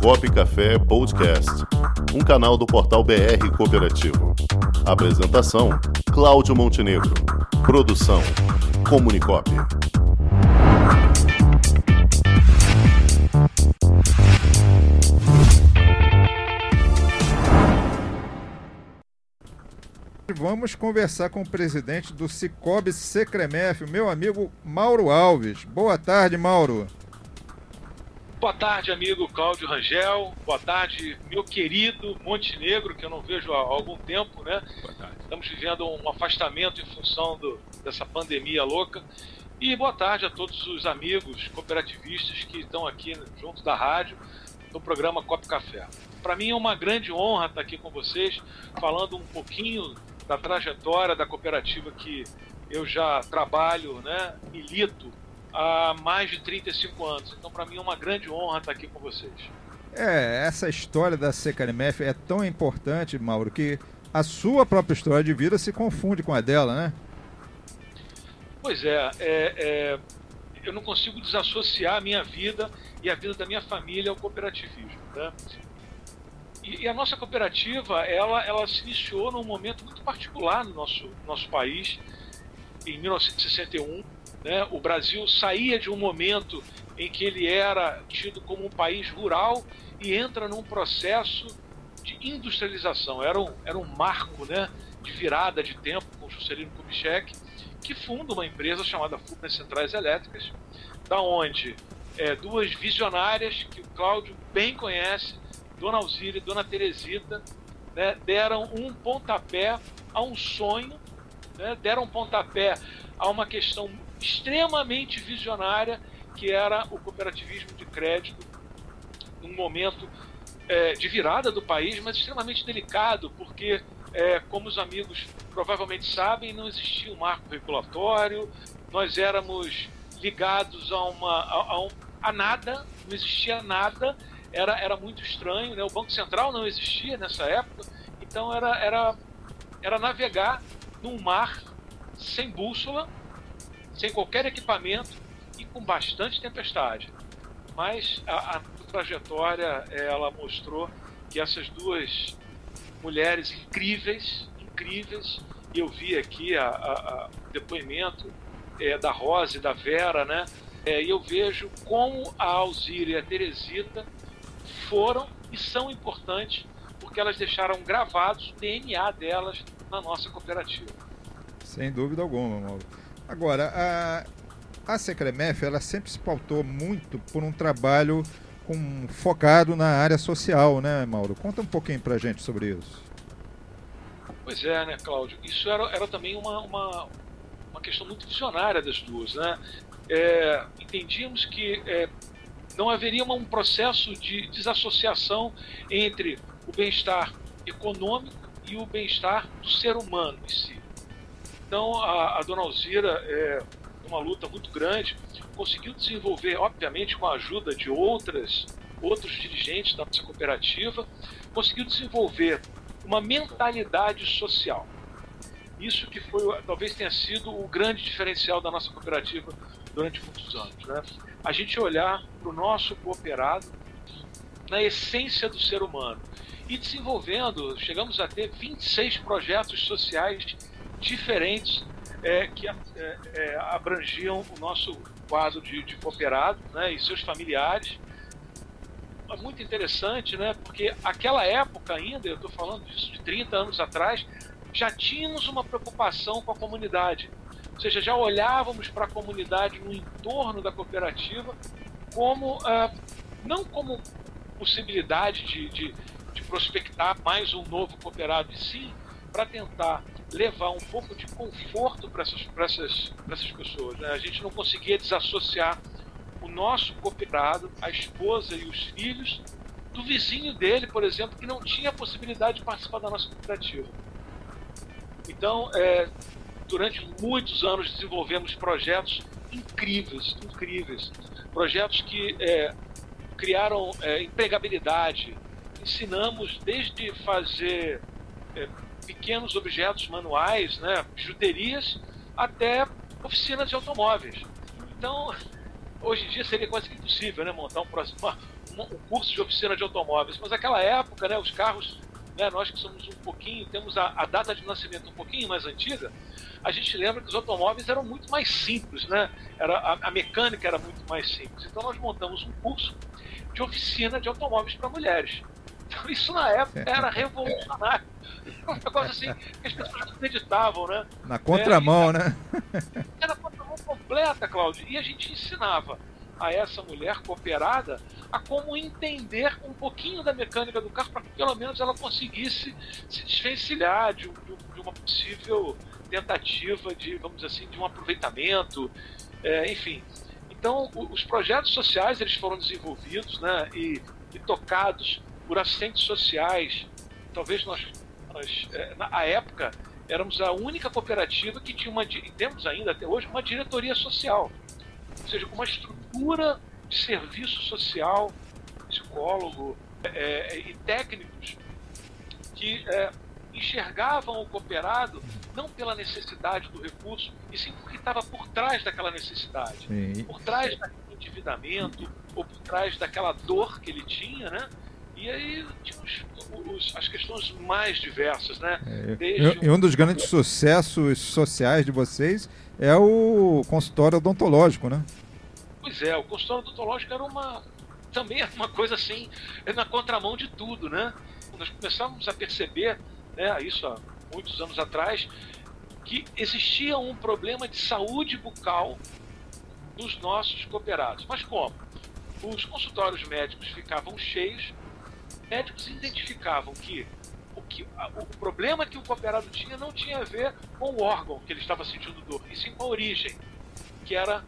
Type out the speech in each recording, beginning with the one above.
Comunicop Café Podcast, um canal do portal BR Cooperativo. Apresentação: Cláudio Montenegro. Produção: Comunicop. Vamos conversar com o presidente do Cicobi Secremef, meu amigo Mauro Alves. Boa tarde, Mauro. Boa tarde, amigo Cláudio Rangel. Boa tarde, meu querido Montenegro, que eu não vejo há algum tempo, né? Boa tarde. Estamos vivendo um afastamento em função do, dessa pandemia louca. E boa tarde a todos os amigos cooperativistas que estão aqui junto da rádio no programa Copo Café. Para mim é uma grande honra estar aqui com vocês, falando um pouquinho da trajetória da cooperativa que eu já trabalho, né, milito há mais de 35 anos. Então, para mim é uma grande honra estar aqui com vocês. É, essa história da Secarimef é tão importante, Mauro, que a sua própria história de vida se confunde com a dela, né? Pois é, é, é eu não consigo desassociar a minha vida e a vida da minha família ao cooperativismo. Né? E, e, a nossa cooperativa, ela, ela se iniciou num momento muito particular no nosso, nosso país, em 1961, né? O Brasil saía de um momento em que ele era tido como um país rural e entra num processo de industrialização. Era um, era um marco né, de virada de tempo com Juscelino Kubitschek, que funda uma empresa chamada Furnas Centrais Elétricas, da onde é, duas visionárias que o Cláudio bem conhece, Dona Alzira e Dona Teresita, né, deram um pontapé a um sonho, né, deram um pontapé a uma questão extremamente visionária que era o cooperativismo de crédito num momento é, de virada do país, mas extremamente delicado, porque, é, como os amigos provavelmente sabem, não existia um marco regulatório, nós éramos ligados a, uma, a, a, um, a nada, não existia nada, era, era muito estranho, né? o Banco Central não existia nessa época, então era, era, era navegar num mar sem bússola, sem qualquer equipamento e com bastante tempestade. Mas a, a trajetória ela mostrou que essas duas mulheres incríveis, incríveis, e eu vi aqui a, a, o depoimento é, da Rosa e da Vera, né? É, e eu vejo como a Alzira e a Teresita foram e são importantes porque elas deixaram gravados o DNA delas na nossa cooperativa. Sem dúvida alguma, Mauro. Agora, a, a Secremef, ela sempre se pautou muito por um trabalho com, focado na área social, né, Mauro? Conta um pouquinho pra gente sobre isso. Pois é, né, Cláudio? Isso era, era também uma, uma, uma questão muito visionária das duas, né? É, entendíamos que é, não haveria um processo de desassociação entre o bem-estar econômico e o bem-estar do ser humano em si. Então, a, a dona Alzira, é, uma luta muito grande, conseguiu desenvolver, obviamente, com a ajuda de outras, outros dirigentes da nossa cooperativa, conseguiu desenvolver uma mentalidade social. Isso que foi, talvez tenha sido o grande diferencial da nossa cooperativa durante muitos anos. Né? A gente olhar para o nosso cooperado na essência do ser humano e desenvolvendo, chegamos a ter 26 projetos sociais diferentes é, que é, é, abrangiam o nosso quadro de, de cooperado né, e seus familiares. É muito interessante, né, porque aquela época ainda, eu estou falando disso de 30 anos atrás, já tínhamos uma preocupação com a comunidade. Ou seja, já olhávamos para a comunidade no entorno da cooperativa como ah, não como possibilidade de, de, de prospectar mais um novo cooperado, e sim para tentar levar um pouco de conforto para essas, essas, essas pessoas. Né? A gente não conseguia desassociar o nosso cooperado, a esposa e os filhos, do vizinho dele, por exemplo, que não tinha a possibilidade de participar da nossa cooperativa. Então, é, durante muitos anos desenvolvemos projetos incríveis, incríveis, projetos que é, criaram é, empregabilidade, ensinamos desde fazer é, pequenos objetos manuais, né, bijuterias, até oficinas de automóveis. Então, hoje em dia seria quase que impossível né, montar um, um, um curso de oficina de automóveis, mas naquela época, né, os carros, né, nós que somos um pouquinho, temos a, a data de nascimento um pouquinho mais antiga, a gente lembra que os automóveis eram muito mais simples, né? Era, a, a mecânica era muito mais simples. Então nós montamos um curso de oficina de automóveis para mulheres. Então isso na época era revolucionário. Um negócio assim que as pessoas não acreditavam, né? Na contramão, é, né? Era a contramão completa, Cláudio. E a gente ensinava a essa mulher cooperada a como entender um pouquinho da mecânica do carro para que pelo menos ela conseguisse se desvencilhar de, de uma possível tentativa de, vamos dizer assim, de um aproveitamento, é, enfim. Então, os projetos sociais eles foram desenvolvidos né, e, e tocados por assistentes sociais. Talvez nós, nós é, na época, éramos a única cooperativa que tinha uma, e temos ainda até hoje, uma diretoria social. Ou seja, com uma estrutura de serviço social, psicólogo é, é e técnicos que é, enxergavam o cooperado não pela necessidade do recurso, e sim porque estava por trás daquela necessidade, sim. por trás daquele endividamento, ou por trás daquela dor que ele tinha, né? E aí tinha os, as questões mais diversas, né? É, e um dos grandes sucessos sociais de vocês é o consultório odontológico, né? Pois é, o consultório odontológico era uma também era uma coisa assim, na contramão de tudo, né? Nós começamos a perceber, né, isso há muitos anos atrás, que existia um problema de saúde bucal dos nossos cooperados. Mas como? Os consultórios médicos ficavam cheios, médicos identificavam que o, que, o problema que o cooperado tinha não tinha a ver com o órgão que ele estava sentindo dor, e sim com a origem, que era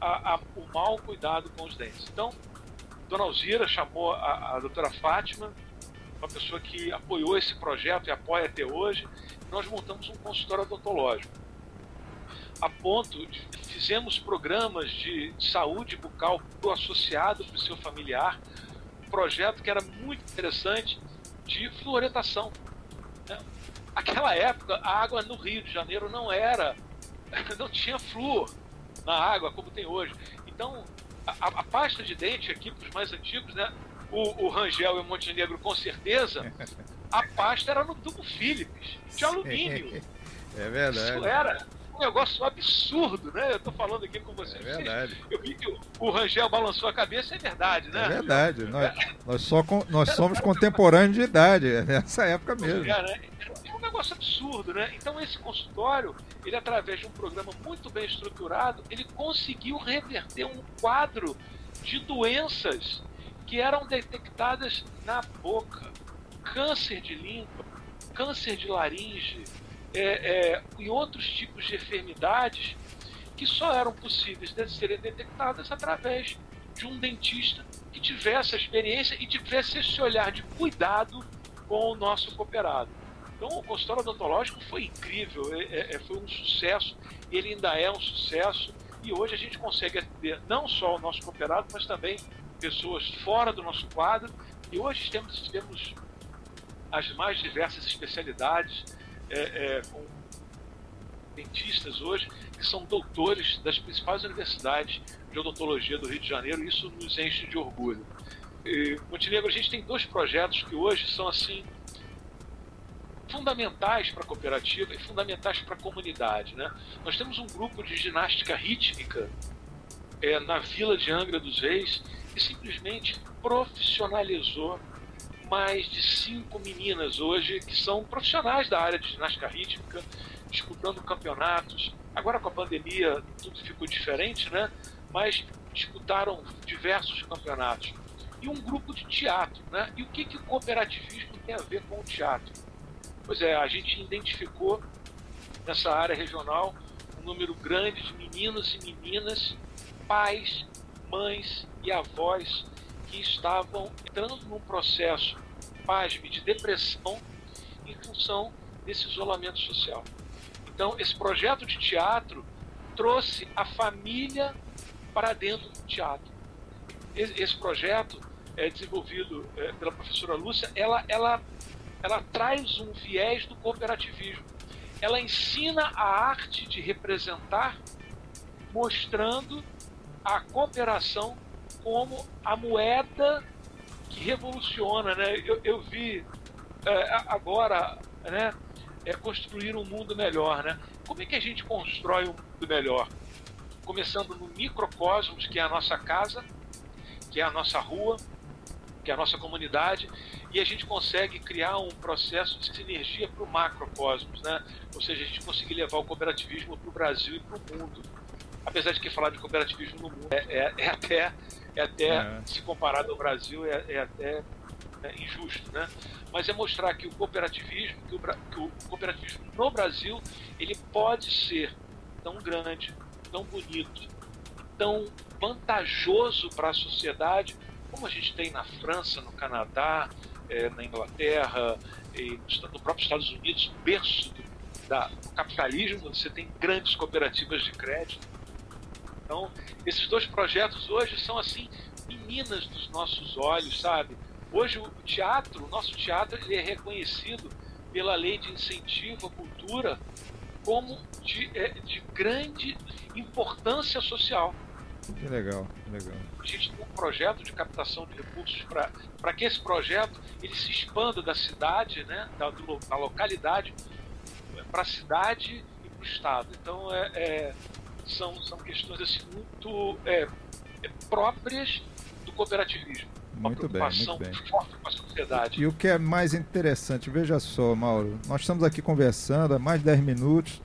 a, a, o mau cuidado com os dentes. Então, Dona Alzira chamou a, a doutora Fátima, uma pessoa que apoiou esse projeto e apoia até hoje. Nós montamos um consultório odontológico. A ponto de fizemos programas de saúde bucal para o associado, para o seu familiar. Projeto que era muito interessante de fluoretação. Né? Aquela época, a água no Rio de Janeiro não era, não tinha flúor na água como tem hoje. Então, a, a pasta de dente aqui para os mais antigos, né? o, o Rangel e o Montenegro com certeza, a pasta era no tubo Philips, de alumínio. É verdade. Isso era um negócio absurdo, né? Eu tô falando aqui com vocês. É verdade. Eu vi que o Rangel balançou a cabeça, é verdade, né? É verdade. Nós, nós, só, nós somos contemporâneos de idade, é nessa época mesmo. É, né? é um negócio absurdo, né? Então esse consultório, ele através de um programa muito bem estruturado, ele conseguiu reverter um quadro de doenças que eram detectadas na boca. Câncer de língua, câncer de laringe é, é, e outros tipos de enfermidades que só eram possíveis de serem detectadas através de um dentista que tivesse a experiência e tivesse esse olhar de cuidado com o nosso cooperado. Então, o consultório odontológico foi incrível, é, é, é foi um sucesso, ele ainda é um sucesso, e hoje a gente consegue atender não só o nosso cooperado, mas também pessoas fora do nosso quadro, e hoje temos, temos as mais diversas especialidades, é, é, com dentistas hoje que são doutores das principais universidades de odontologia do Rio de Janeiro, e isso nos enche de orgulho. E, Montenegro, a gente tem dois projetos que hoje são assim fundamentais para a cooperativa e fundamentais para a comunidade. Né? Nós temos um grupo de ginástica rítmica é, na Vila de Angra dos Reis que simplesmente profissionalizou mais de cinco meninas hoje que são profissionais da área de ginástica rítmica, disputando campeonatos. Agora com a pandemia tudo ficou diferente, né? Mas disputaram diversos campeonatos. E um grupo de teatro, né? E o que, que o cooperativismo tem a ver com o teatro? Pois é, a gente identificou nessa área regional um número grande de meninos e meninas, pais, mães e avós que estavam entrando num processo, pasme, de depressão em função desse isolamento social. Então, esse projeto de teatro trouxe a família para dentro do teatro. Esse projeto é desenvolvido é, pela professora Lúcia, ela, ela, ela traz um viés do cooperativismo. Ela ensina a arte de representar, mostrando a cooperação como a moeda que revoluciona, né? Eu, eu vi é, agora, né? É construir um mundo melhor, né? Como é que a gente constrói um mundo melhor? Começando no microcosmos, que é a nossa casa, que é a nossa rua, que é a nossa comunidade, e a gente consegue criar um processo de sinergia para o macrocosmos, né? Ou seja, a gente conseguir levar o cooperativismo para o Brasil e para o mundo. Apesar de que falar de cooperativismo no mundo é, é, é até, é até é. se comparado ao Brasil, é, é até é, injusto, né? Mas é mostrar que o cooperativismo, que o, que o cooperativismo no Brasil, ele pode ser tão grande, tão bonito, tão vantajoso para a sociedade como a gente tem na França, no Canadá, é, na Inglaterra e no próprio Estados Unidos, berço do, da, do capitalismo, você tem grandes cooperativas de crédito. Então, esses dois projetos hoje são assim meninas dos nossos olhos, sabe? Hoje o teatro, o nosso teatro, ele é reconhecido pela lei de incentivo à cultura como de, é, de grande importância social. Que legal, que legal. A gente tem um projeto de captação de recursos para que esse projeto ele se expanda da cidade, né, da, do, da localidade, para a cidade e para o estado. Então, é, é, são, são questões assim, muito é, é próprias do cooperativismo. Muito bem, muito bem. forte com a sociedade. E o que é mais interessante, veja só, Mauro, nós estamos aqui conversando há mais de 10 minutos,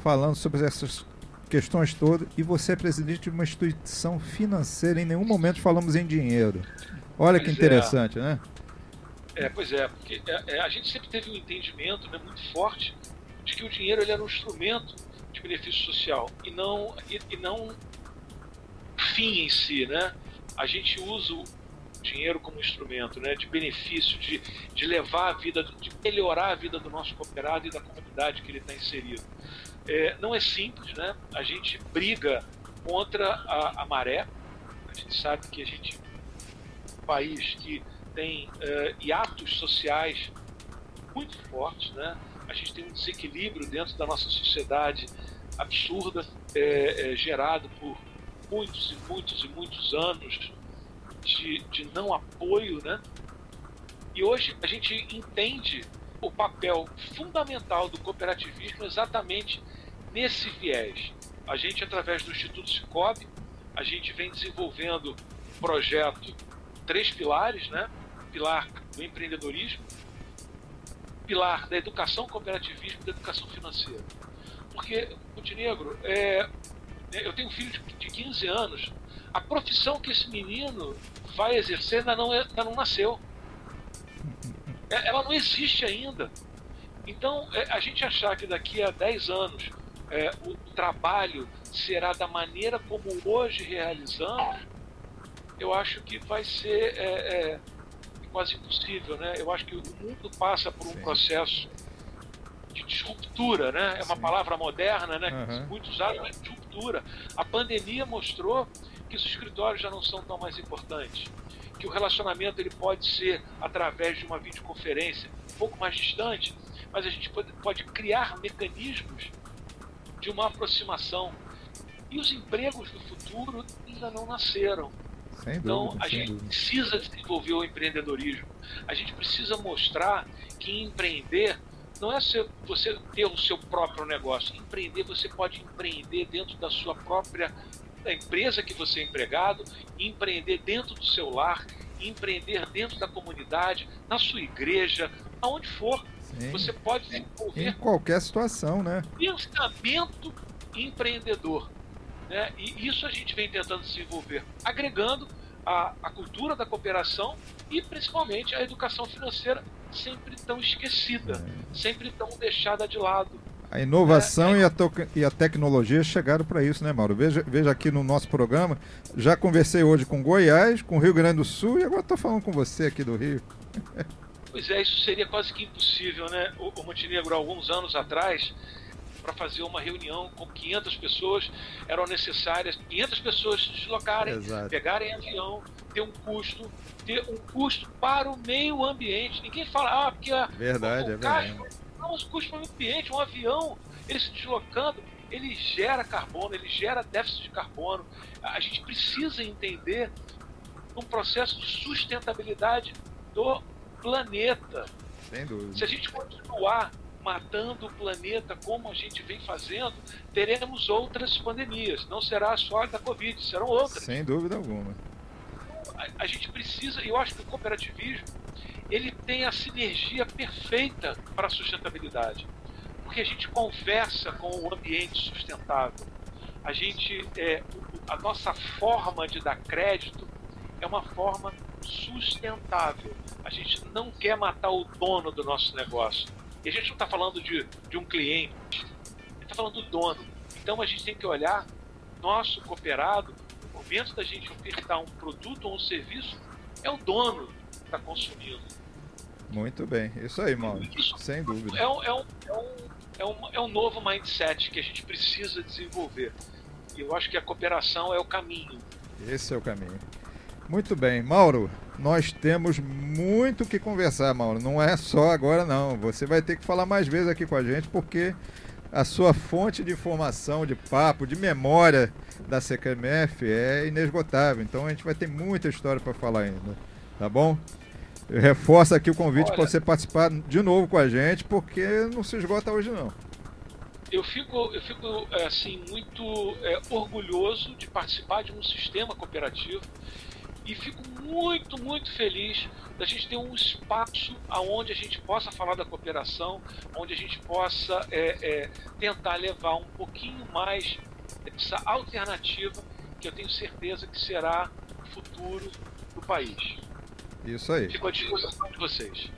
falando sobre essas questões todas, e você é presidente de uma instituição financeira, em nenhum momento falamos em dinheiro. Olha pois que é. interessante, é. né? É, pois é, porque é, a gente sempre teve um entendimento né, muito forte de que o dinheiro ele era um instrumento de benefício social e não, e, e não fim em si, né? A gente usa o dinheiro como instrumento, né, de benefício, de, de levar a vida, de melhorar a vida do nosso cooperado e da comunidade que ele está inserido. É, não é simples, né? A gente briga contra a, a maré. A gente sabe que a gente um país que tem uh, hiatos sociais muito fortes, né? A gente tem um desequilíbrio dentro da nossa sociedade absurda, é, é, gerado por muitos e muitos e muitos anos de, de não apoio, né? E hoje a gente entende o papel fundamental do cooperativismo exatamente nesse viés. A gente, através do Instituto Cicobi, a gente vem desenvolvendo um projeto, três pilares, né? Pilar do empreendedorismo, pilar da educação cooperativismo e da educação financeira. Porque, Montenegro, é, é eu tenho um filho de, de 15 anos, a profissão que esse menino vai exercer ainda não, é, ainda não nasceu. É, ela não existe ainda. Então, a gente achar que daqui a 10 anos é, o trabalho será da maneira como hoje realizamos, eu acho que vai ser é, é, quase impossível, né? Eu acho que o mundo passa por um Sim. processo de disruptura, né? É uma Sim. palavra moderna, né? Uhum. Muito usada, mas disruptura. A pandemia mostrou que os escritórios já não são tão mais importantes, que o relacionamento ele pode ser através de uma videoconferência um pouco mais distante, mas a gente pode, pode criar mecanismos de uma aproximação. E os empregos do futuro ainda não nasceram. Sem então dúvida, a gente dúvida. precisa desenvolver o empreendedorismo. A gente precisa mostrar que empreender não é você ter o seu próprio negócio. Empreender, você pode empreender dentro da sua própria da empresa que você é empregado, empreender dentro do seu lar, empreender dentro da comunidade, na sua igreja, aonde for. Sim. Você pode desenvolver. Em qualquer situação, né? Pensamento empreendedor. Né? E isso a gente vem tentando desenvolver, agregando a, a cultura da cooperação e principalmente a educação financeira, sempre tão esquecida, é. sempre tão deixada de lado. A inovação é, é... E, a e, a tecnologia chegaram para isso, né, Mauro? Veja, veja aqui no nosso programa, já conversei hoje com Goiás, com Rio Grande do Sul e agora estou falando com você aqui do Rio. Pois é, isso seria quase que impossível, né? O, o Montenegro, alguns anos atrás, para fazer uma reunião com 500 pessoas, eram necessárias 500 pessoas se deslocarem, Exato. pegarem avião, ter um custo, ter um custo para o meio ambiente. Ninguém fala, ah, porque a, verdade, o, o é verdade. não, os custos para o meio ambiente, um avião, ele se deslocando, ele gera carbono, ele gera déficit de carbono. A gente precisa entender num processo de sustentabilidade do planeta. Sem dúvida. Se a gente continuar matando o planeta como a gente vem fazendo, teremos outras pandemias. Não será só a da Covid, serão outras. Sem dúvida alguma. A, a gente precisa, e eu acho que o cooperativismo ele tem a sinergia perfeita para a sustentabilidade. Porque a gente conversa com o ambiente sustentável. A gente, é, a nossa forma de dar crédito é uma forma sustentável. A gente não quer matar o dono do nosso negócio. E a gente não está falando de, de um cliente, a gente está falando do dono. Então a gente tem que olhar nosso cooperado, no momento da gente ofertar um produto ou um serviço, é o dono que está consumindo. Muito bem, isso aí, Mauro. Isso Sem dúvida. É um, é, um, é, um, é, um, é um novo mindset que a gente precisa desenvolver. E eu acho que a cooperação é o caminho. Esse é o caminho. Muito bem, Mauro. Nós temos muito que conversar, Mauro. Não é só agora, não. Você vai ter que falar mais vezes aqui com a gente, porque a sua fonte de informação, de papo, de memória da CKMF é inesgotável. Então a gente vai ter muita história para falar ainda. Tá bom? Eu reforço aqui o convite para você participar de novo com a gente, porque não se esgota hoje não. Eu fico, eu fico assim muito é, orgulhoso de participar de um sistema cooperativo e fico muito, muito feliz da gente ter um espaço aonde a gente possa falar da cooperação, onde a gente possa é, é, tentar levar um pouquinho mais dessa alternativa que eu tenho certeza que será o futuro do país. Isso aí. Fico à disposição de vocês.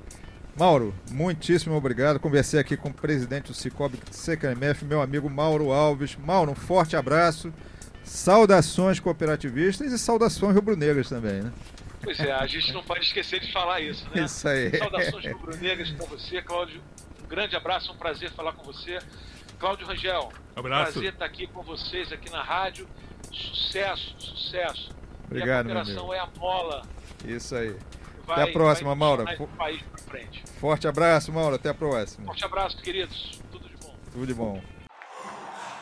Mauro, muitíssimo obrigado. Conversei aqui com o presidente do Cicobi CKMF, meu amigo Mauro Alves. Mauro, um forte abraço. Saudações cooperativistas e saudações rubro-negras também, né? Pois é, a gente não pode esquecer de falar isso, né? Isso aí. Saudações rubro-negras para você, Cláudio. Um grande abraço, um prazer falar com você. Cláudio Rangel, abraço. prazer estar aqui com vocês aqui na rádio. Sucesso, sucesso. Obrigado, e a cooperação é a mola. Isso aí. Vai, Até a próxima, Mauro. Forte abraço, Mauro. Até a próxima. Forte abraço, queridos. Tudo de bom. Tudo de bom.